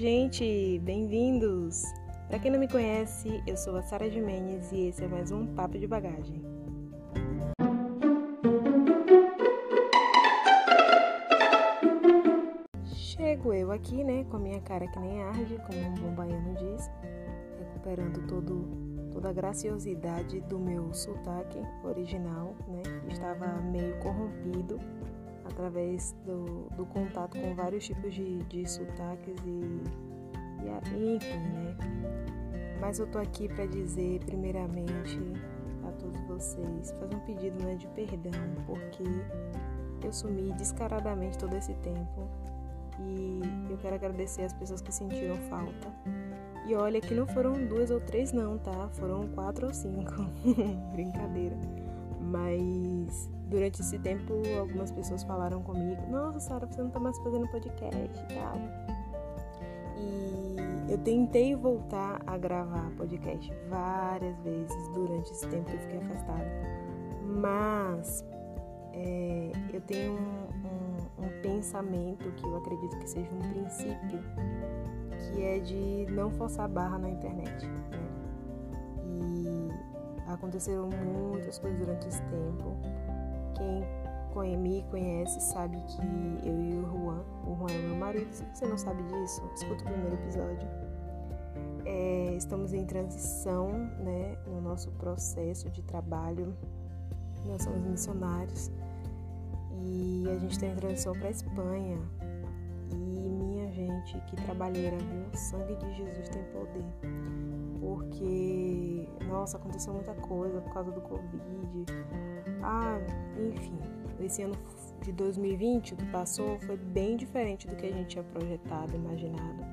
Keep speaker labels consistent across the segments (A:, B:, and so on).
A: gente! Bem-vindos! Para quem não me conhece, eu sou a Sara de Mendes e esse é mais um Papo de Bagagem. Chego eu aqui, né, com a minha cara que nem arde, como um bom baiano diz, recuperando todo, toda a graciosidade do meu sotaque original, né, que estava meio corrompido através do, do contato com vários tipos de, de sotaques e, e enfim, né? Mas eu tô aqui para dizer, primeiramente, a todos vocês, fazer um pedido né, de perdão, porque eu sumi descaradamente todo esse tempo e eu quero agradecer as pessoas que sentiram falta. E olha que não foram duas ou três, não, tá? Foram quatro ou cinco. Brincadeira. Mas durante esse tempo, algumas pessoas falaram comigo: Nossa, Sara, você não tá mais fazendo podcast e tal. E eu tentei voltar a gravar podcast várias vezes durante esse tempo que eu fiquei afastada. Mas é, eu tenho um, um, um pensamento que eu acredito que seja um princípio, que é de não forçar barra na internet. Né? E aconteceram muitas coisas durante esse tempo quem me conhece sabe que eu e o Juan, o Juan é meu marido, se você não sabe disso, escuta o primeiro episódio. É, estamos em transição né, no nosso processo de trabalho. Nós somos missionários e a gente está em transição para a Espanha. E minha gente, que trabalheira, viu? O sangue de Jesus tem poder. Porque, nossa, aconteceu muita coisa por causa do Covid ah, enfim, esse ano de 2020 que passou foi bem diferente do que a gente tinha projetado, imaginado.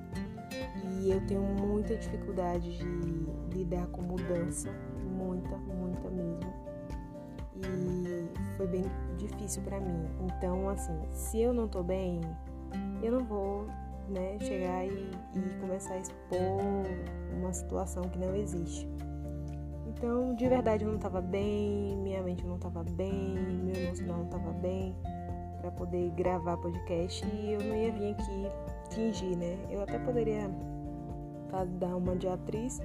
A: E eu tenho muita dificuldade de lidar com mudança, muita, muita mesmo. E foi bem difícil para mim. Então, assim, se eu não tô bem, eu não vou, né, chegar e, e começar a expor uma situação que não existe. Então, de verdade, eu não estava bem, minha mente não estava bem, meu emocional não estava bem para poder gravar podcast e eu não ia vir aqui fingir, né? Eu até poderia dar uma de atriz,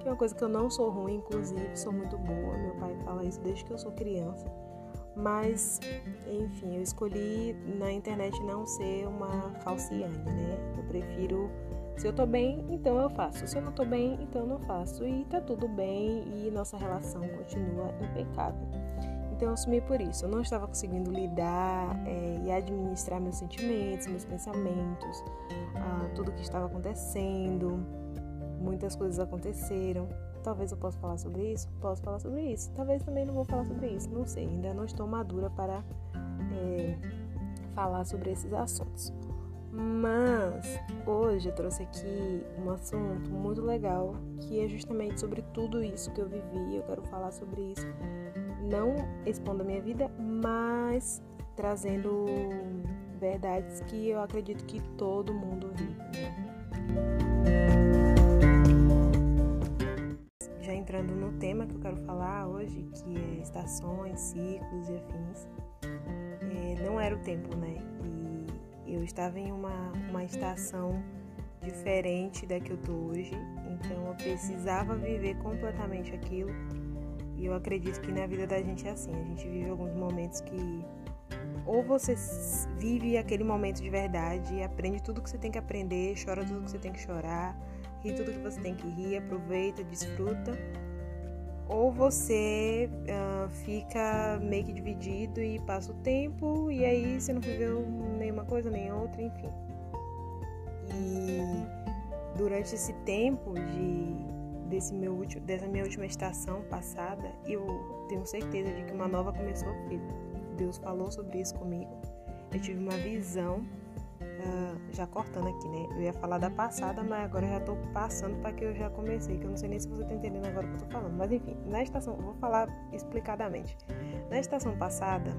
A: que é uma coisa que eu não sou ruim, inclusive, sou muito boa. Meu pai fala isso desde que eu sou criança. Mas, enfim, eu escolhi na internet não ser uma falciane, né? Eu prefiro se eu tô bem, então eu faço. Se eu não tô bem, então eu não faço. E tá tudo bem e nossa relação continua impecável. Então eu assumi por isso. Eu não estava conseguindo lidar é, e administrar meus sentimentos, meus pensamentos, ah, tudo que estava acontecendo. Muitas coisas aconteceram. Talvez eu possa falar sobre isso? Posso falar sobre isso. Talvez também não vou falar sobre isso. Não sei. Ainda não estou madura para é, falar sobre esses assuntos. Mas hoje eu trouxe aqui um assunto muito legal que é justamente sobre tudo isso que eu vivi. Eu quero falar sobre isso, não expondo a minha vida, mas trazendo verdades que eu acredito que todo mundo vive. Entrando no tema que eu quero falar hoje, que é estações, ciclos e afins, é, não era o tempo, né? E eu estava em uma, uma estação diferente da que eu tô hoje, então eu precisava viver completamente aquilo. E eu acredito que na vida da gente é assim, a gente vive alguns momentos que ou você vive aquele momento de verdade, aprende tudo que você tem que aprender, chora tudo que você tem que chorar, ri tudo que você tem que rir, aproveita, desfruta, ou você uh, fica meio que dividido e passa o tempo e aí você não viveu nenhuma coisa nem outra, enfim. E durante esse tempo de desse meu dessa minha última estação passada, eu tenho certeza de que uma nova começou. Deus falou sobre isso comigo. Eu tive uma visão já cortando aqui, né? Eu ia falar da passada, mas agora eu já tô passando para que eu já comecei, que eu não sei nem se você tá entendendo agora o que eu tô falando. Mas enfim, na estação, vou falar explicadamente. Na estação passada,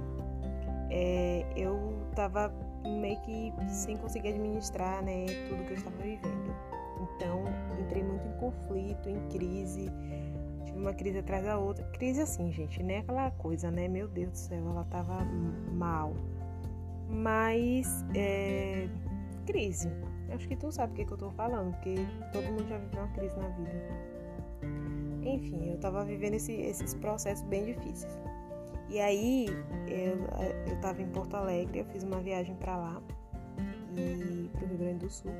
A: é, eu tava meio que sem conseguir administrar, né, tudo que eu estava vivendo. Então, entrei muito em conflito, em crise. Tive uma crise atrás da outra. Crise assim, gente, né? Aquela coisa, né? Meu Deus do céu, ela tava mal mas é, crise. Acho que tu sabe o que, que eu tô falando, porque todo mundo já viveu uma crise na vida. Enfim, eu tava vivendo esse, esses processos bem difíceis. E aí, eu, eu tava em Porto Alegre, eu fiz uma viagem para lá, e pro Rio Grande do Sul.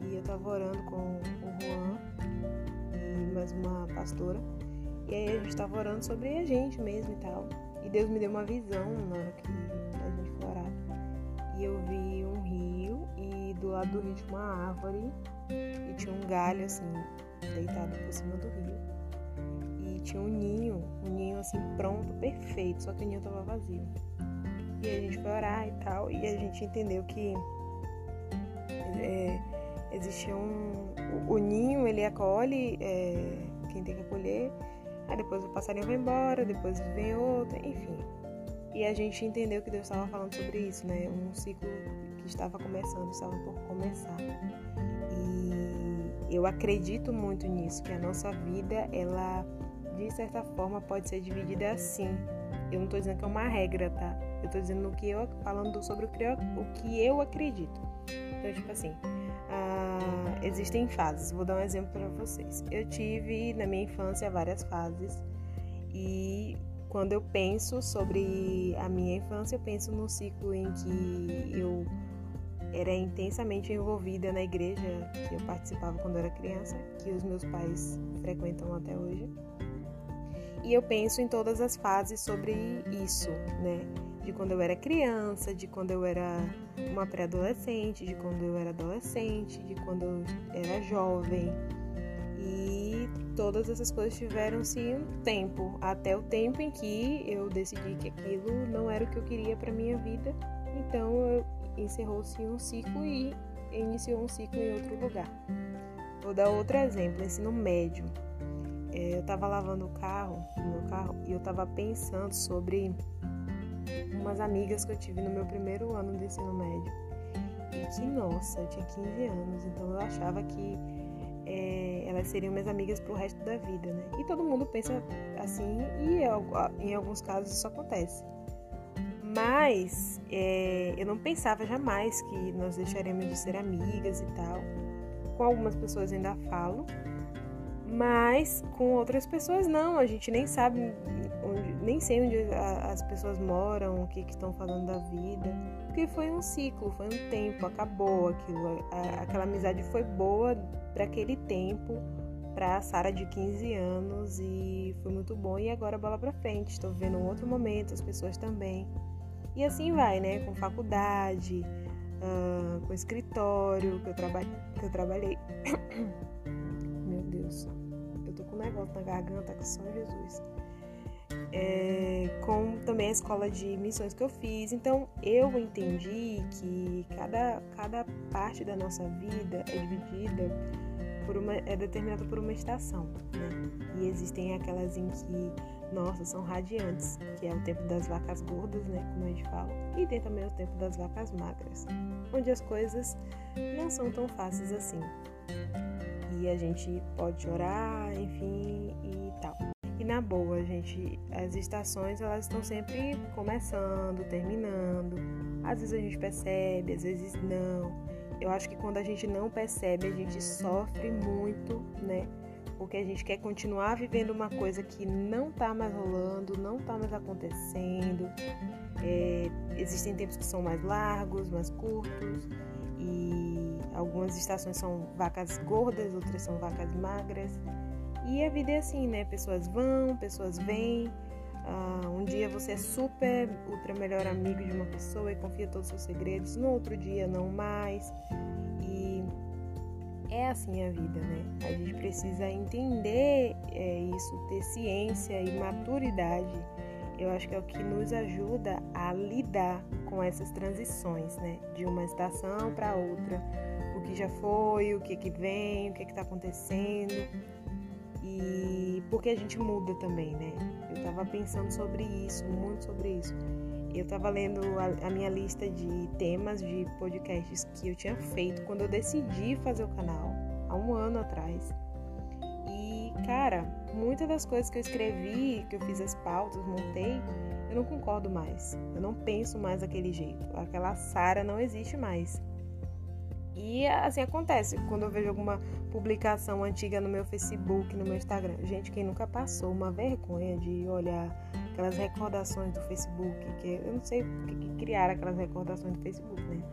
A: E eu tava orando com o Juan e mais uma pastora. E aí a gente tava orando sobre a gente mesmo e tal. E Deus me deu uma visão na hora que Eu vi um rio e do lado do rio tinha uma árvore e tinha um galho assim, deitado por cima do rio. E tinha um ninho, um ninho assim pronto, perfeito, só que o ninho tava vazio. E a gente foi orar e tal, e a gente entendeu que é, existia um. O, o, ninho ele acolhe é, quem tem que acolher Aí depois o passarinho vai embora, depois vem outro, enfim. E a gente entendeu que Deus estava falando sobre isso, né? Um ciclo que estava começando, estava por começar. E eu acredito muito nisso, que a nossa vida, ela de certa forma pode ser dividida assim. Eu não estou dizendo que é uma regra, tá? Eu estou dizendo que eu falando sobre o que eu, acredito. Então, tipo assim, existem fases. Vou dar um exemplo para vocês. Eu tive na minha infância várias fases e quando eu penso sobre a minha infância, eu penso no ciclo em que eu era intensamente envolvida na igreja que eu participava quando era criança, que os meus pais frequentam até hoje. E eu penso em todas as fases sobre isso, né? de quando eu era criança, de quando eu era uma pré-adolescente, de quando eu era adolescente, de quando eu era jovem. E todas essas coisas tiveram-se um tempo, até o tempo em que eu decidi que aquilo não era o que eu queria para minha vida. Então encerrou-se um ciclo e iniciou um ciclo em outro lugar. Vou dar outro exemplo, ensino médio. É, eu estava lavando o carro, meu carro, e eu estava pensando sobre umas amigas que eu tive no meu primeiro ano de ensino médio. E que, nossa, eu tinha 15 anos, então eu achava que é, elas seriam minhas amigas pro resto da vida, né? E todo mundo pensa assim, e em alguns casos isso acontece. Mas é, eu não pensava jamais que nós deixaríamos de ser amigas e tal. Com algumas pessoas ainda falo, mas com outras pessoas não, a gente nem sabe onde, nem sei onde as pessoas moram, o que estão falando da vida, porque foi um ciclo, foi um tempo, acabou aquilo, aquela amizade foi boa para aquele tempo, para a Sara de 15 anos e foi muito bom e agora bola para frente, estou vivendo um outro momento, as pessoas também. E assim vai, né, com faculdade, uh, com escritório que eu, traba que eu trabalhei. Meu Deus com um negócio na garganta que só Jesus. É, com também a escola de missões que eu fiz. Então eu entendi que cada, cada parte da nossa vida é dividida por uma é determinada por uma estação, né? E existem aquelas em que nossa são radiantes, que é o tempo das vacas gordas, né, como a gente fala, e tem também o tempo das vacas magras, onde as coisas não são tão fáceis assim e a gente pode chorar, enfim, e tal. E na boa, gente, as estações elas estão sempre começando, terminando. Às vezes a gente percebe, às vezes não. Eu acho que quando a gente não percebe, a gente sofre muito, né? Porque a gente quer continuar vivendo uma coisa que não tá mais rolando, não tá mais acontecendo. É, existem tempos que são mais largos, mais curtos. E algumas estações são vacas gordas, outras são vacas magras. E a vida é assim, né? Pessoas vão, pessoas vêm. Uh, um dia você é super, ultra melhor amigo de uma pessoa e confia todos os seus segredos. No outro dia, não mais. E é assim a vida, né? A gente precisa entender é, isso, ter ciência e maturidade eu acho que é o que nos ajuda a lidar com essas transições, né? De uma estação para outra, o que já foi, o que que vem, o que está acontecendo e porque a gente muda também, né? Eu estava pensando sobre isso, muito sobre isso. Eu estava lendo a, a, minha lista de temas de podcasts que eu tinha feito quando eu decidi fazer o canal há um ano atrás. E, cara, muitas das coisas que eu escrevi, que eu fiz as pautas, montei, eu não concordo mais. Eu não penso mais daquele jeito. Aquela Sara não existe mais. E assim acontece quando eu vejo alguma publicação antiga no meu Facebook, no meu Instagram. Gente, quem nunca passou uma vergonha de olhar aquelas recordações do Facebook, que eu não sei porque que criaram aquelas recordações do Facebook, né?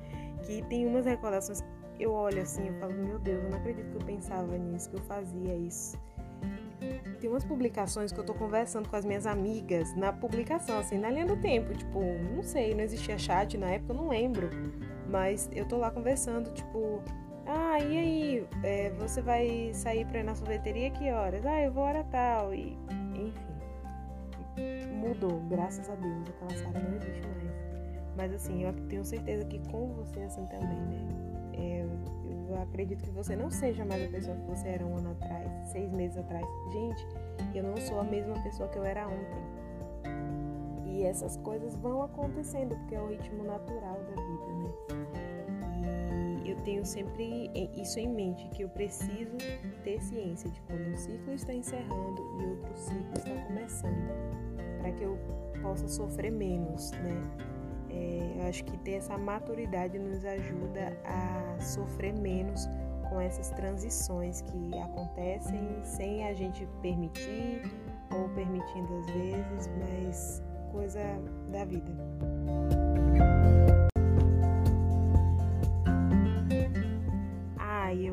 A: Que tem umas recordações que eu olho assim, eu falo, meu Deus, eu não acredito que eu pensava nisso, que eu fazia isso. Tem umas publicações que eu tô conversando com as minhas amigas na publicação, assim, na linha do tempo, tipo, não sei, não existia chat na época, eu não lembro. Mas eu tô lá conversando, tipo, ah, e aí, é, você vai sair pra ir na sorveteria que horas? Ah, eu vou hora tal. E, enfim, mudou, graças a Deus, aquela Sara não existe mais. Mas assim, eu tenho certeza que com você é assim também, né? É, eu acredito que você não seja mais a pessoa que você era um ano atrás, seis meses atrás. Gente, eu não sou a mesma pessoa que eu era ontem. E essas coisas vão acontecendo, porque é o ritmo natural da vida, né? Eu tenho sempre isso em mente, que eu preciso ter ciência de quando um ciclo está encerrando e outro ciclo está começando, para que eu possa sofrer menos, né? É, eu acho que ter essa maturidade nos ajuda a sofrer menos com essas transições que acontecem sem a gente permitir ou permitindo às vezes, mas coisa da vida.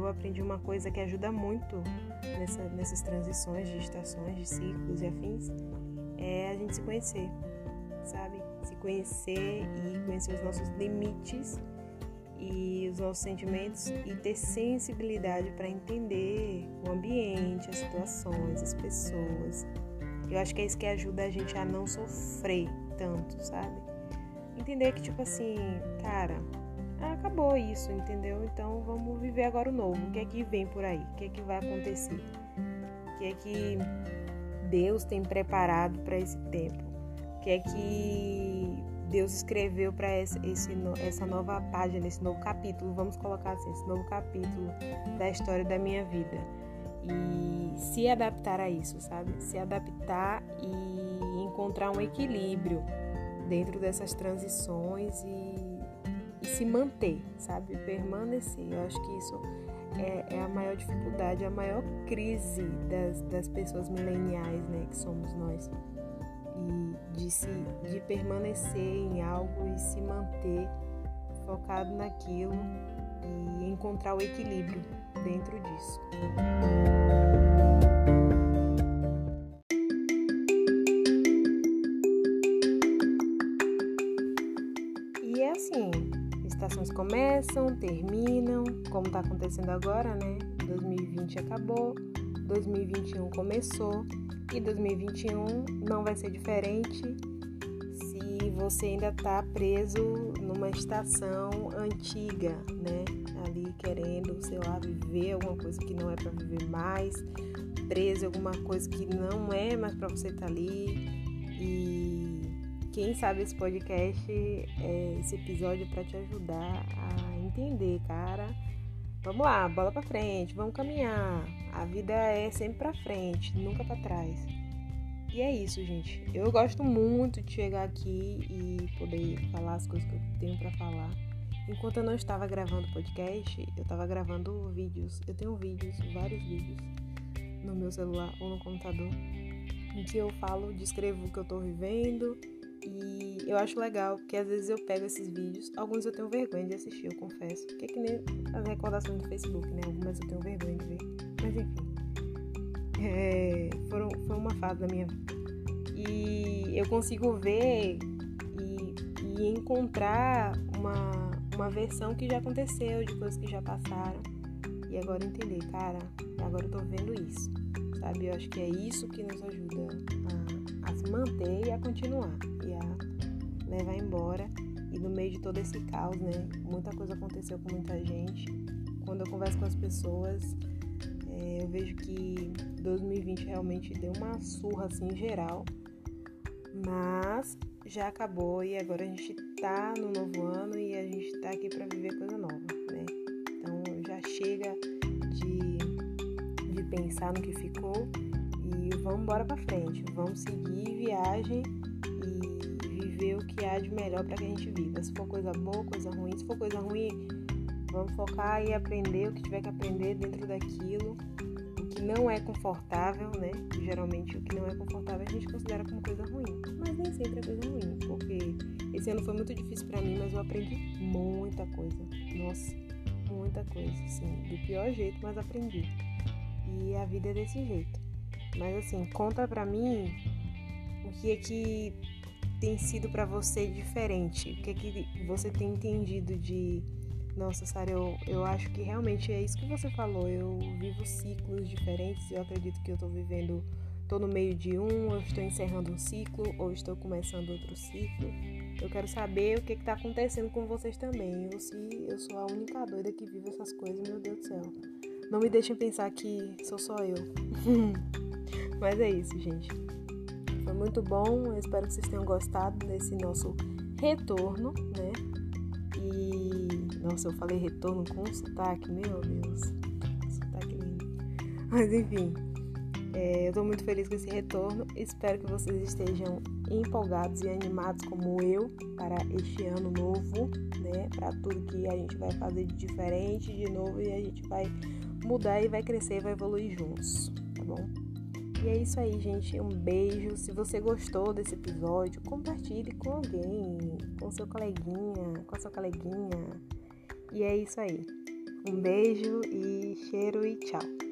A: Eu aprendi uma coisa que ajuda muito nessa, nessas transições de estações, de ciclos e afins, é a gente se conhecer, sabe? Se conhecer e conhecer os nossos limites e os nossos sentimentos e ter sensibilidade para entender o ambiente, as situações, as pessoas. Eu acho que é isso que ajuda a gente a não sofrer tanto, sabe? Entender que, tipo assim, cara, acabou isso, entendeu? Então vamos viver agora o novo. O que é que vem por aí? O que é que vai acontecer? O que é que Deus tem preparado para esse tempo? O que é que Deus escreveu para essa nova página, esse novo capítulo, vamos colocar assim, esse novo capítulo da história da minha vida. E se adaptar a isso, sabe? Se adaptar e encontrar um equilíbrio dentro dessas transições e, e se manter, sabe? Permanecer. Eu acho que isso é, é, a maior dificuldade, a maior crise das, das pessoas mileniais, né? Que somos nós e de, se, de permanecer em algo e se manter focado naquilo e encontrar o equilíbrio dentro disso. Estações começam, terminam, como está acontecendo agora, né? 2020 acabou, 2021 começou e 2021 não vai ser diferente se você ainda está preso numa estação antiga, né? Ali querendo, sei lá, viver alguma coisa que não é para viver mais, preso em alguma coisa que não é mais para você estar tá ali. Quem sabe esse podcast, é, esse episódio para te ajudar a entender, cara. Vamos lá, bola para frente, vamos caminhar. A vida é sempre para frente, nunca para trás. E é isso, gente. Eu gosto muito de chegar aqui e poder falar as coisas que eu tenho para falar. Enquanto eu não estava gravando podcast, eu estava gravando vídeos. Eu tenho vídeos, vários vídeos no meu celular ou no computador, em que eu falo, descrevo o que eu estou vivendo e eu acho legal, porque às vezes eu pego esses vídeos, alguns eu tenho vergonha de assistir, eu confesso, que é que nem as recordações do Facebook, né? Algumas eu tenho vergonha de ver, mas enfim é, foram, foi uma fase da minha vida. E eu consigo ver e, e encontrar uma, uma versão que já aconteceu, de coisas que já passaram. E agora entender, cara, agora eu tô vendo isso, sabe? Eu acho que é isso que nos ajuda a, a se manter e a continuar, levar embora. E no meio de todo esse caos, né? Muita coisa aconteceu com muita gente. Quando eu converso com as pessoas, é, eu vejo que 2020 realmente deu uma surra assim geral, mas já acabou e agora a gente tá no novo ano e a gente tá aqui para viver coisa nova, né? Então já chega de, de pensar no que ficou e vamos embora para frente, vamos seguir viagem que há de melhor para que a gente viva. Se for coisa boa, coisa ruim, se for coisa ruim, Vamos focar e aprender o que tiver que aprender dentro daquilo. O que não é confortável, né? Geralmente o que não é confortável a gente considera como coisa ruim. Mas nem sempre é coisa ruim, porque esse ano foi muito difícil para mim, mas eu aprendi muita coisa. Nossa, muita coisa, assim, do pior jeito, mas aprendi. E a vida é desse jeito. Mas assim, conta pra mim o que é que tem sido para você diferente? O que é que você tem entendido de nossa, Sara, eu, eu acho que realmente é isso que você falou. Eu vivo ciclos diferentes. Eu acredito que eu tô vivendo, tô no meio de um, eu estou encerrando um ciclo, ou estou começando outro ciclo. Eu quero saber o que está acontecendo com vocês também. Ou se eu sou a única doida que vive essas coisas, meu Deus do céu. Não me deixem pensar que sou só eu. Mas é isso, gente. Foi muito bom. Eu espero que vocês tenham gostado desse nosso retorno, né? E. Nossa, eu falei retorno com sotaque, meu Deus. Sotaque lindo. Mas enfim. É, eu tô muito feliz com esse retorno. Espero que vocês estejam empolgados e animados como eu para este ano novo, né? Para tudo que a gente vai fazer de diferente, de novo, e a gente vai mudar e vai crescer, vai evoluir juntos, tá bom? E é isso aí, gente. Um beijo. Se você gostou desse episódio, compartilhe com alguém, com seu coleguinha, com a sua coleguinha. E é isso aí. Um beijo e cheiro e tchau.